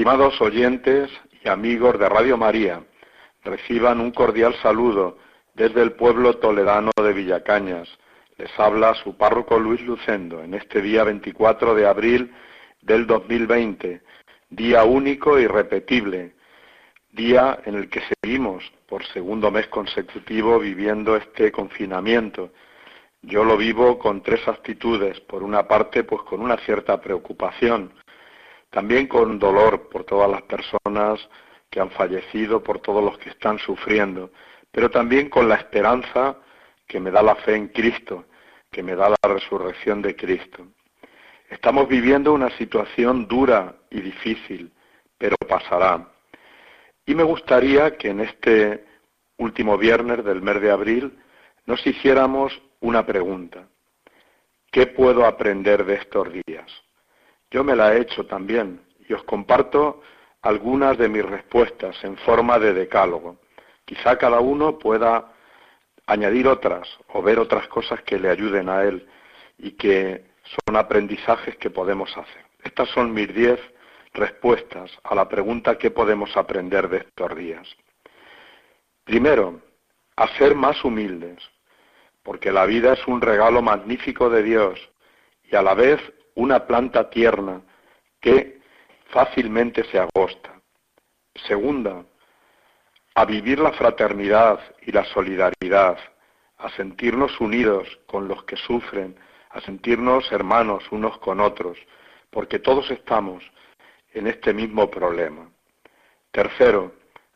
Estimados oyentes y amigos de Radio María, reciban un cordial saludo desde el pueblo toledano de Villacañas. Les habla su párroco Luis Lucendo en este día 24 de abril del 2020, día único y repetible, día en el que seguimos por segundo mes consecutivo viviendo este confinamiento. Yo lo vivo con tres actitudes. Por una parte, pues con una cierta preocupación, también con dolor por todas las personas que han fallecido, por todos los que están sufriendo, pero también con la esperanza que me da la fe en Cristo, que me da la resurrección de Cristo. Estamos viviendo una situación dura y difícil, pero pasará. Y me gustaría que en este último viernes del mes de abril nos hiciéramos una pregunta. ¿Qué puedo aprender de estos días? Yo me la he hecho también y os comparto algunas de mis respuestas en forma de decálogo. Quizá cada uno pueda añadir otras o ver otras cosas que le ayuden a él y que son aprendizajes que podemos hacer. Estas son mis diez respuestas a la pregunta ¿qué podemos aprender de estos días? Primero, a ser más humildes, porque la vida es un regalo magnífico de Dios y a la vez una planta tierna que fácilmente se agosta. Segunda, a vivir la fraternidad y la solidaridad, a sentirnos unidos con los que sufren, a sentirnos hermanos unos con otros, porque todos estamos en este mismo problema. Tercero,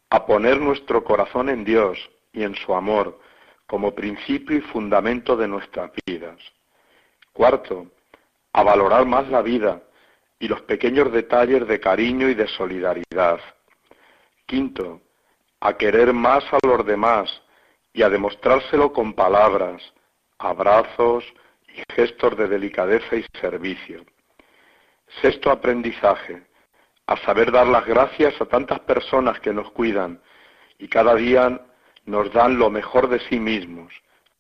a poner nuestro corazón en Dios y en su amor como principio y fundamento de nuestras vidas. Cuarto, a valorar más la vida y los pequeños detalles de cariño y de solidaridad. Quinto, a querer más a los demás y a demostrárselo con palabras, abrazos y gestos de delicadeza y servicio. Sexto aprendizaje, a saber dar las gracias a tantas personas que nos cuidan y cada día nos dan lo mejor de sí mismos.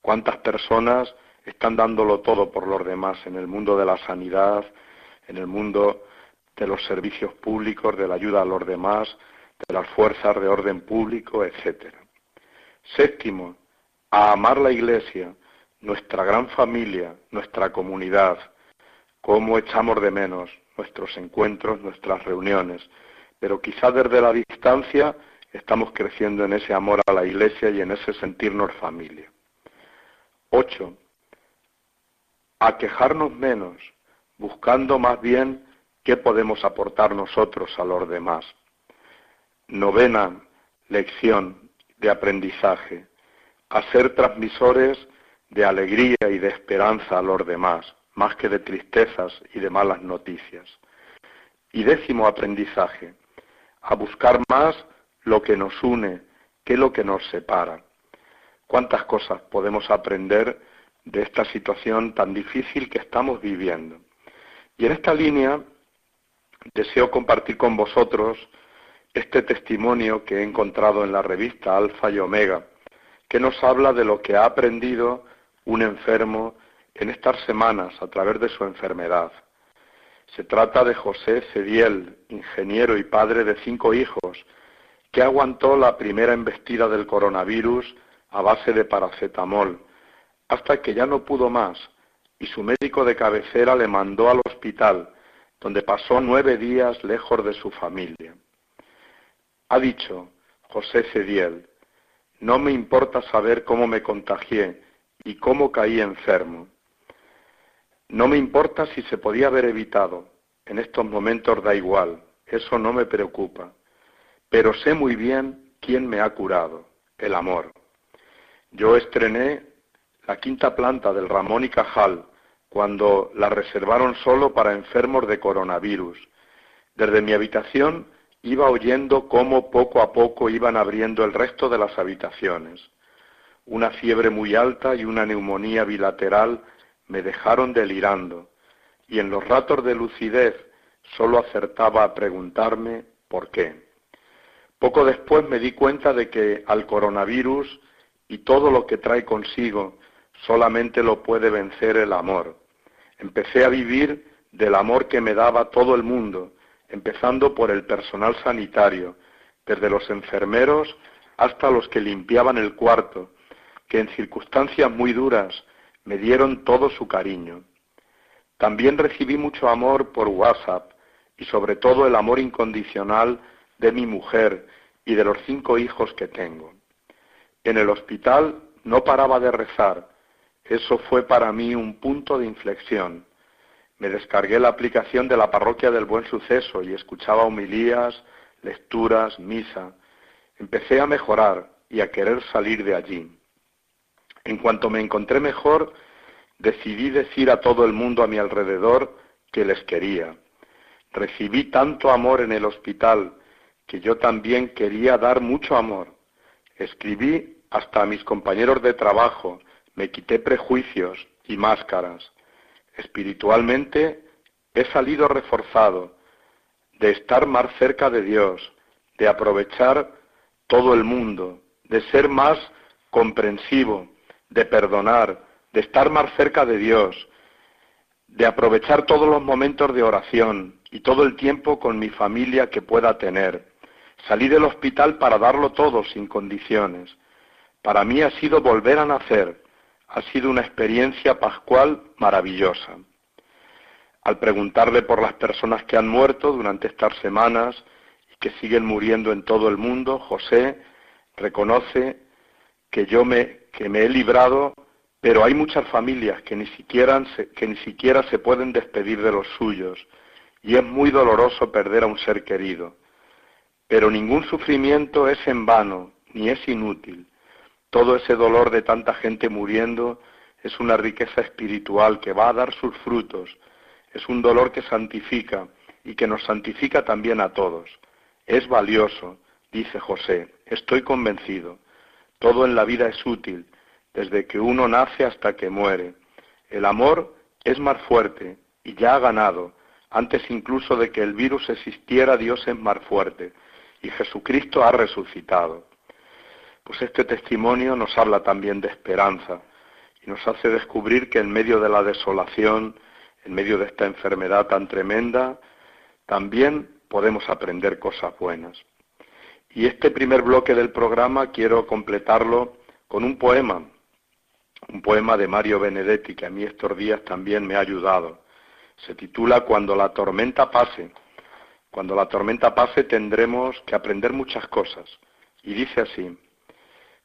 Cuántas personas están dándolo todo por los demás en el mundo de la sanidad, en el mundo de los servicios públicos, de la ayuda a los demás, de las fuerzas de orden público, etcétera. Séptimo, a amar la Iglesia, nuestra gran familia, nuestra comunidad, cómo echamos de menos nuestros encuentros, nuestras reuniones, pero quizá desde la distancia estamos creciendo en ese amor a la Iglesia y en ese sentirnos familia. Ocho, a quejarnos menos, buscando más bien qué podemos aportar nosotros a los demás. Novena lección de aprendizaje, a ser transmisores de alegría y de esperanza a los demás, más que de tristezas y de malas noticias. Y décimo aprendizaje, a buscar más lo que nos une que lo que nos separa. ¿Cuántas cosas podemos aprender de esta situación tan difícil que estamos viviendo. Y en esta línea deseo compartir con vosotros este testimonio que he encontrado en la revista Alfa y Omega, que nos habla de lo que ha aprendido un enfermo en estas semanas a través de su enfermedad. Se trata de José Cediel, ingeniero y padre de cinco hijos, que aguantó la primera embestida del coronavirus a base de paracetamol hasta que ya no pudo más y su médico de cabecera le mandó al hospital, donde pasó nueve días lejos de su familia. Ha dicho José Cediel, no me importa saber cómo me contagié y cómo caí enfermo. No me importa si se podía haber evitado. En estos momentos da igual, eso no me preocupa. Pero sé muy bien quién me ha curado, el amor. Yo estrené la quinta planta del Ramón y Cajal cuando la reservaron solo para enfermos de coronavirus. Desde mi habitación iba oyendo cómo poco a poco iban abriendo el resto de las habitaciones. Una fiebre muy alta y una neumonía bilateral me dejaron delirando, y en los ratos de lucidez solo acertaba a preguntarme por qué. Poco después me di cuenta de que al coronavirus y todo lo que trae consigo solamente lo puede vencer el amor. Empecé a vivir del amor que me daba todo el mundo, empezando por el personal sanitario, desde los enfermeros hasta los que limpiaban el cuarto, que en circunstancias muy duras me dieron todo su cariño. También recibí mucho amor por WhatsApp y sobre todo el amor incondicional de mi mujer y de los cinco hijos que tengo. En el hospital no paraba de rezar. Eso fue para mí un punto de inflexión. Me descargué la aplicación de la parroquia del Buen Suceso y escuchaba homilías, lecturas, misa. Empecé a mejorar y a querer salir de allí. En cuanto me encontré mejor, decidí decir a todo el mundo a mi alrededor que les quería. Recibí tanto amor en el hospital que yo también quería dar mucho amor. Escribí hasta a mis compañeros de trabajo, me quité prejuicios y máscaras. Espiritualmente he salido reforzado de estar más cerca de Dios, de aprovechar todo el mundo, de ser más comprensivo, de perdonar, de estar más cerca de Dios, de aprovechar todos los momentos de oración y todo el tiempo con mi familia que pueda tener. Salí del hospital para darlo todo sin condiciones. Para mí ha sido volver a nacer, ha sido una experiencia pascual maravillosa. Al preguntarle por las personas que han muerto durante estas semanas y que siguen muriendo en todo el mundo, José reconoce que yo me he librado, pero hay muchas familias que ni siquiera se pueden despedir de los suyos y es muy doloroso perder a un ser querido. Pero ningún sufrimiento es en vano ni es inútil. Todo ese dolor de tanta gente muriendo es una riqueza espiritual que va a dar sus frutos. Es un dolor que santifica y que nos santifica también a todos. Es valioso, dice José, estoy convencido. Todo en la vida es útil, desde que uno nace hasta que muere. El amor es más fuerte y ya ha ganado. Antes incluso de que el virus existiera, Dios es más fuerte y Jesucristo ha resucitado. Pues este testimonio nos habla también de esperanza y nos hace descubrir que en medio de la desolación, en medio de esta enfermedad tan tremenda, también podemos aprender cosas buenas. Y este primer bloque del programa quiero completarlo con un poema, un poema de Mario Benedetti, que a mí estos días también me ha ayudado. Se titula Cuando la tormenta pase. Cuando la tormenta pase tendremos que aprender muchas cosas. Y dice así,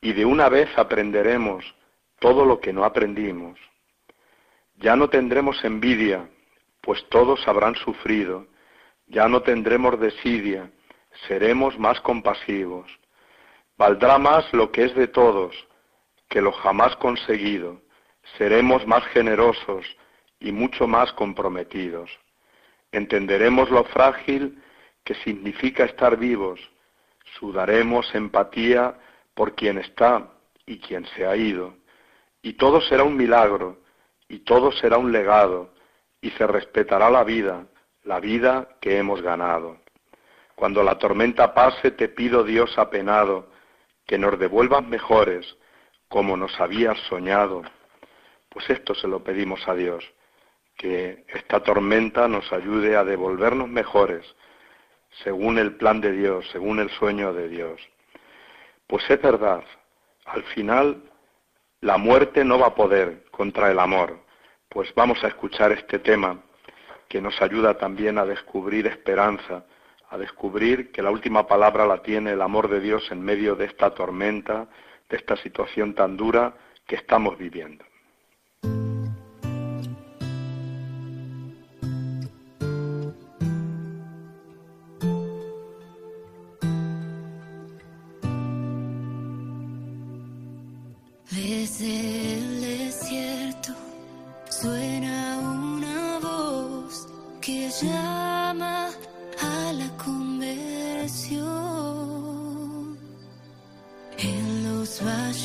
y de una vez aprenderemos todo lo que no aprendimos. Ya no tendremos envidia, pues todos habrán sufrido, ya no tendremos desidia, seremos más compasivos Valdrá más lo que es de todos que lo jamás conseguido. Seremos más generosos y mucho más comprometidos. Entenderemos lo frágil que significa estar vivos. Sudaremos empatía por quien está y quien se ha ido. Y todo será un milagro, y todo será un legado, y se respetará la vida, la vida que hemos ganado. Cuando la tormenta pase, te pido, Dios apenado, que nos devuelvan mejores, como nos habías soñado. Pues esto se lo pedimos a Dios, que esta tormenta nos ayude a devolvernos mejores, según el plan de Dios, según el sueño de Dios. Pues es verdad, al final la muerte no va a poder contra el amor. Pues vamos a escuchar este tema que nos ayuda también a descubrir esperanza, a descubrir que la última palabra la tiene el amor de Dios en medio de esta tormenta, de esta situación tan dura que estamos viviendo.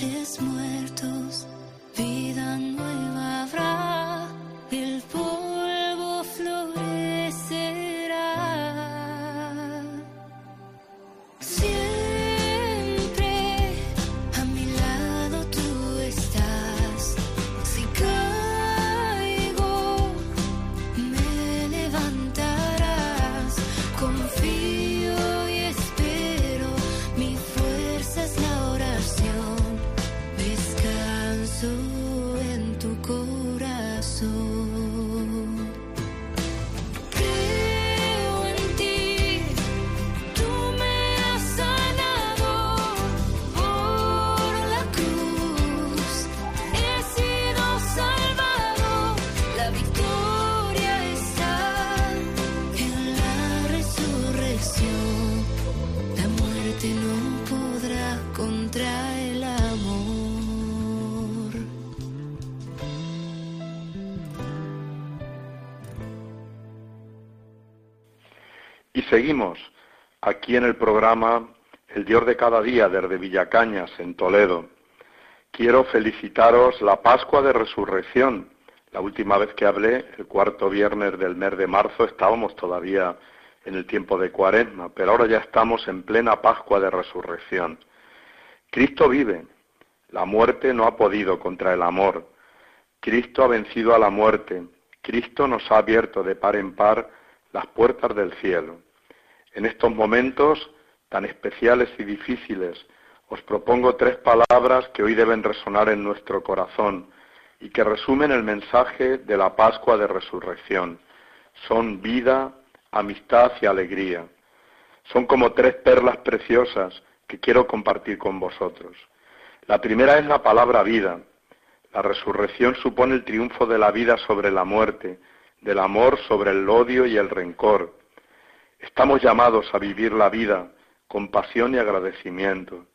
bueyes muertos, vida nueva. Seguimos aquí en el programa El Dios de cada día desde Villacañas, en Toledo. Quiero felicitaros la Pascua de Resurrección. La última vez que hablé, el cuarto viernes del mes de marzo, estábamos todavía en el tiempo de Cuaresma, pero ahora ya estamos en plena Pascua de Resurrección. Cristo vive. La muerte no ha podido contra el amor. Cristo ha vencido a la muerte. Cristo nos ha abierto de par en par las puertas del cielo. En estos momentos tan especiales y difíciles, os propongo tres palabras que hoy deben resonar en nuestro corazón y que resumen el mensaje de la Pascua de Resurrección. Son vida, amistad y alegría. Son como tres perlas preciosas que quiero compartir con vosotros. La primera es la palabra vida. La resurrección supone el triunfo de la vida sobre la muerte, del amor sobre el odio y el rencor, Estamos llamados a vivir la vida con pasión y agradecimiento.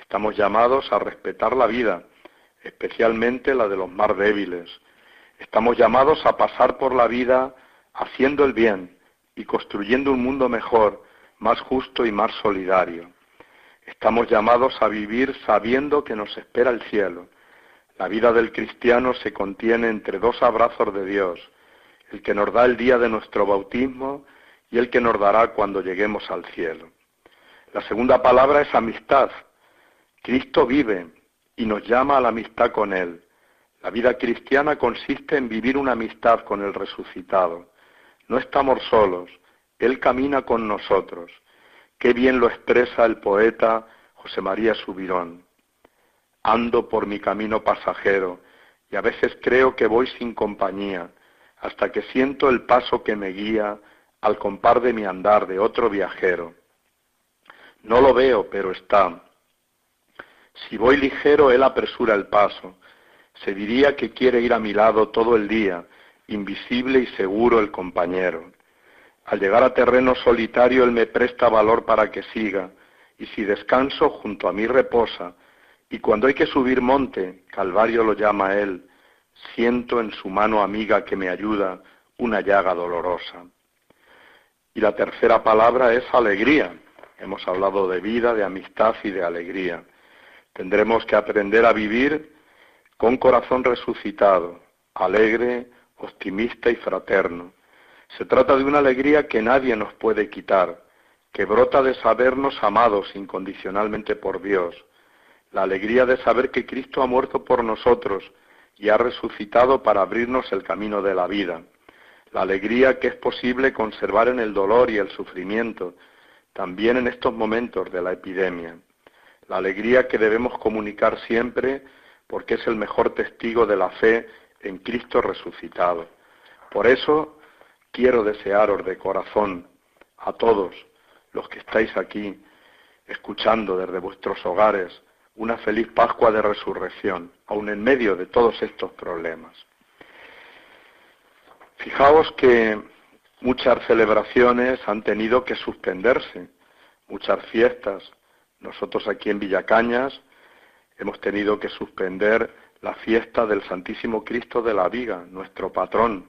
Estamos llamados a respetar la vida, especialmente la de los más débiles. Estamos llamados a pasar por la vida haciendo el bien y construyendo un mundo mejor, más justo y más solidario. Estamos llamados a vivir sabiendo que nos espera el cielo. La vida del cristiano se contiene entre dos abrazos de Dios, el que nos da el día de nuestro bautismo y el que nos dará cuando lleguemos al cielo. La segunda palabra es amistad. Cristo vive y nos llama a la amistad con Él. La vida cristiana consiste en vivir una amistad con el resucitado. No estamos solos, Él camina con nosotros. Qué bien lo expresa el poeta José María Subirón. Ando por mi camino pasajero y a veces creo que voy sin compañía, hasta que siento el paso que me guía al compar de mi andar de otro viajero. No lo veo, pero está. Si voy ligero, él apresura el paso. Se diría que quiere ir a mi lado todo el día, invisible y seguro el compañero. Al llegar a terreno solitario, él me presta valor para que siga, y si descanso, junto a mí reposa, y cuando hay que subir monte, Calvario lo llama él, siento en su mano amiga que me ayuda una llaga dolorosa. Y la tercera palabra es alegría. Hemos hablado de vida, de amistad y de alegría. Tendremos que aprender a vivir con corazón resucitado, alegre, optimista y fraterno. Se trata de una alegría que nadie nos puede quitar, que brota de sabernos amados incondicionalmente por Dios. la alegría de saber que Cristo ha muerto por nosotros y ha resucitado para abrirnos el camino de la vida, la alegría que es posible conservar en el dolor y el sufrimiento, también en estos momentos de la epidemia, la alegría que debemos comunicar siempre porque es el mejor testigo de la fe en Cristo resucitado. Por eso quiero desearos de corazón a todos los que estáis aquí, escuchando desde vuestros hogares, una feliz Pascua de Resurrección, aun en medio de todos estos problemas. Fijaos que muchas celebraciones han tenido que suspenderse, muchas fiestas. Nosotros aquí en Villacañas hemos tenido que suspender la fiesta del Santísimo Cristo de la Viga, nuestro patrón,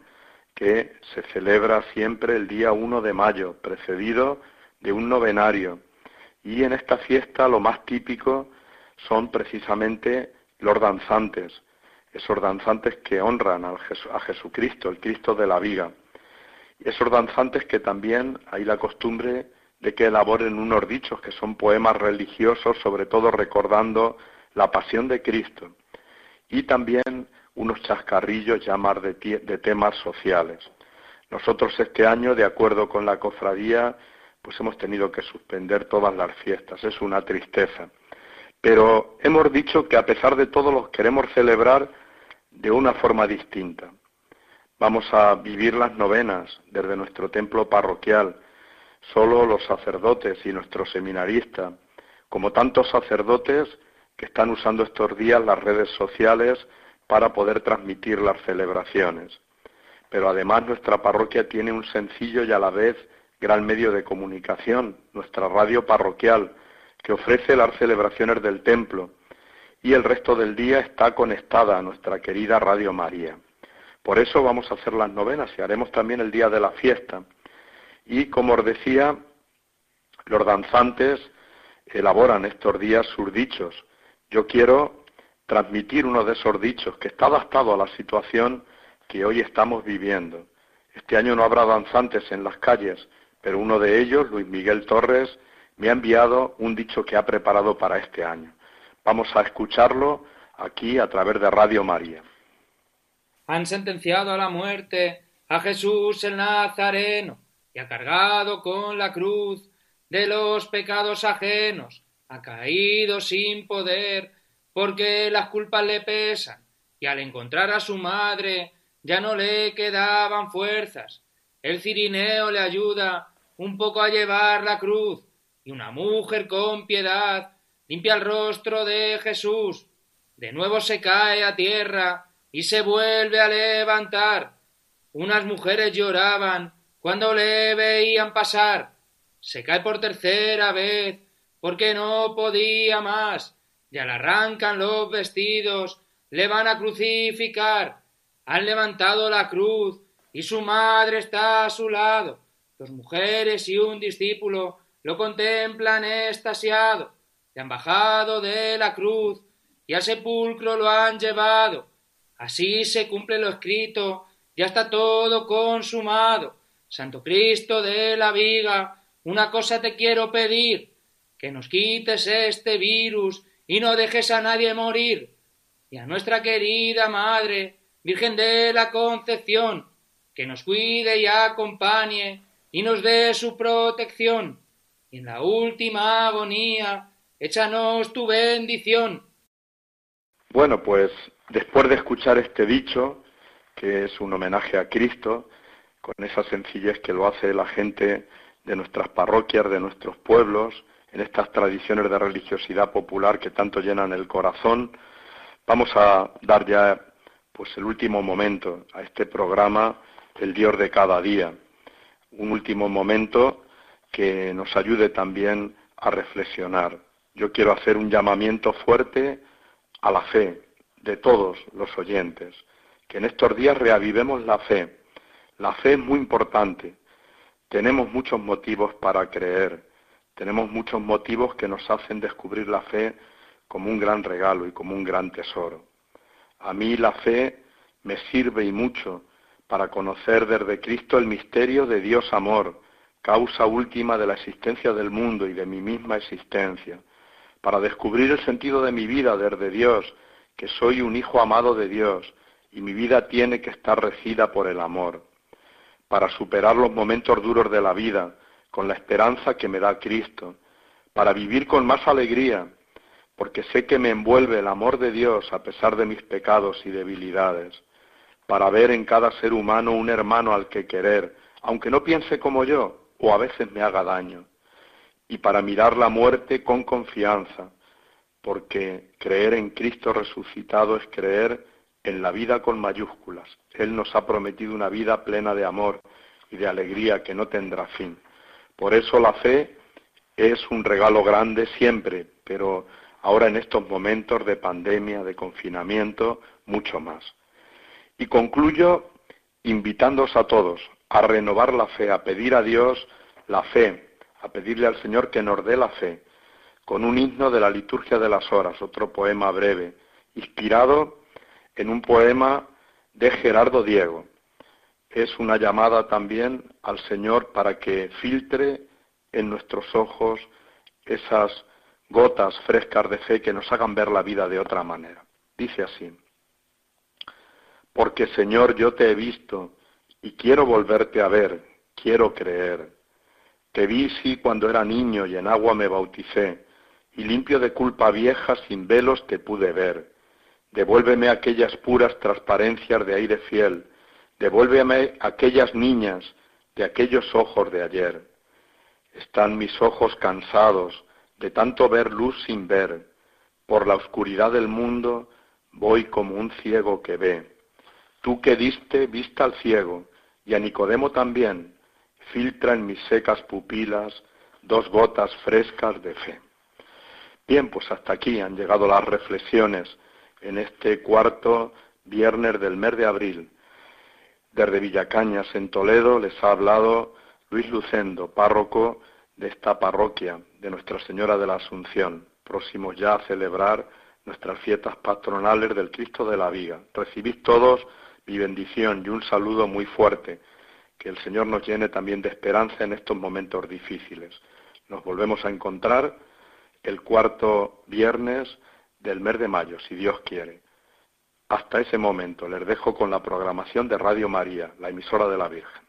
que se celebra siempre el día 1 de mayo, precedido de un novenario. Y en esta fiesta lo más típico son precisamente los danzantes, esos danzantes que honran a Jesucristo, el Cristo de la viga. Y esos danzantes que también hay la costumbre de que elaboren unos dichos que son poemas religiosos, sobre todo recordando la pasión de Cristo. Y también unos chascarrillos ya más de, de temas sociales. Nosotros este año, de acuerdo con la cofradía, pues hemos tenido que suspender todas las fiestas. Es una tristeza. Pero hemos dicho que a pesar de todo los queremos celebrar de una forma distinta. Vamos a vivir las novenas desde nuestro templo parroquial, solo los sacerdotes y nuestro seminarista, como tantos sacerdotes que están usando estos días las redes sociales para poder transmitir las celebraciones. Pero además nuestra parroquia tiene un sencillo y a la vez gran medio de comunicación, nuestra radio parroquial, que ofrece las celebraciones del templo y el resto del día está conectada a nuestra querida Radio María. Por eso vamos a hacer las novenas y haremos también el día de la fiesta. Y como os decía, los danzantes elaboran estos días sus dichos. Yo quiero transmitir uno de esos dichos que está adaptado a la situación que hoy estamos viviendo. Este año no habrá danzantes en las calles, pero uno de ellos, Luis Miguel Torres, me ha enviado un dicho que ha preparado para este año. Vamos a escucharlo aquí a través de Radio María. Han sentenciado a la muerte a Jesús el Nazareno y ha cargado con la cruz de los pecados ajenos. Ha caído sin poder porque las culpas le pesan y al encontrar a su madre ya no le quedaban fuerzas. El cirineo le ayuda un poco a llevar la cruz y una mujer con piedad limpia el rostro de Jesús. De nuevo se cae a tierra y se vuelve a levantar. Unas mujeres lloraban cuando le veían pasar. Se cae por tercera vez porque no podía más. Ya le arrancan los vestidos, le van a crucificar. Han levantado la cruz y su madre está a su lado. Dos mujeres y un discípulo lo contemplan estasiado, y han bajado de la cruz y al sepulcro lo han llevado. Así se cumple lo escrito, ya está todo consumado. Santo Cristo de la viga, una cosa te quiero pedir, que nos quites este virus y no dejes a nadie morir. Y a nuestra querida Madre, Virgen de la Concepción, que nos cuide y acompañe y nos dé su protección en la última agonía, échanos tu bendición. Bueno, pues después de escuchar este dicho, que es un homenaje a Cristo, con esa sencillez que lo hace la gente de nuestras parroquias, de nuestros pueblos, en estas tradiciones de religiosidad popular que tanto llenan el corazón, vamos a dar ya pues el último momento a este programa, el Dios de cada día. Un último momento que nos ayude también a reflexionar. Yo quiero hacer un llamamiento fuerte a la fe de todos los oyentes, que en estos días reavivemos la fe. La fe es muy importante. Tenemos muchos motivos para creer, tenemos muchos motivos que nos hacen descubrir la fe como un gran regalo y como un gran tesoro. A mí la fe me sirve y mucho para conocer desde Cristo el misterio de Dios amor, causa última de la existencia del mundo y de mi misma existencia, para descubrir el sentido de mi vida desde Dios, que soy un hijo amado de Dios y mi vida tiene que estar regida por el amor, para superar los momentos duros de la vida con la esperanza que me da Cristo, para vivir con más alegría, porque sé que me envuelve el amor de Dios a pesar de mis pecados y debilidades, para ver en cada ser humano un hermano al que querer, aunque no piense como yo o a veces me haga daño, y para mirar la muerte con confianza, porque creer en Cristo resucitado es creer en la vida con mayúsculas. Él nos ha prometido una vida plena de amor y de alegría que no tendrá fin. Por eso la fe es un regalo grande siempre, pero ahora en estos momentos de pandemia, de confinamiento, mucho más. Y concluyo invitándoos a todos a renovar la fe, a pedir a Dios la fe, a pedirle al Señor que nos dé la fe, con un himno de la liturgia de las horas, otro poema breve, inspirado en un poema de Gerardo Diego. Es una llamada también al Señor para que filtre en nuestros ojos esas gotas frescas de fe que nos hagan ver la vida de otra manera. Dice así, porque Señor yo te he visto y quiero volverte a ver, quiero creer. Te vi sí cuando era niño y en agua me bauticé, y limpio de culpa vieja sin velos te pude ver. Devuélveme aquellas puras transparencias de aire fiel, devuélveme aquellas niñas de aquellos ojos de ayer. Están mis ojos cansados de tanto ver luz sin ver, por la oscuridad del mundo voy como un ciego que ve. Tú que diste vista al ciego, y a Nicodemo también, filtra en mis secas pupilas dos gotas frescas de fe. Bien, pues hasta aquí han llegado las reflexiones en este cuarto viernes del mes de abril. Desde Villacañas, en Toledo, les ha hablado Luis Lucendo, párroco de esta parroquia de Nuestra Señora de la Asunción, próximos ya a celebrar nuestras fiestas patronales del Cristo de la Viga. Recibid todos mi bendición y un saludo muy fuerte. Que el Señor nos llene también de esperanza en estos momentos difíciles. Nos volvemos a encontrar el cuarto viernes del mes de mayo, si Dios quiere. Hasta ese momento les dejo con la programación de Radio María, la emisora de la Virgen.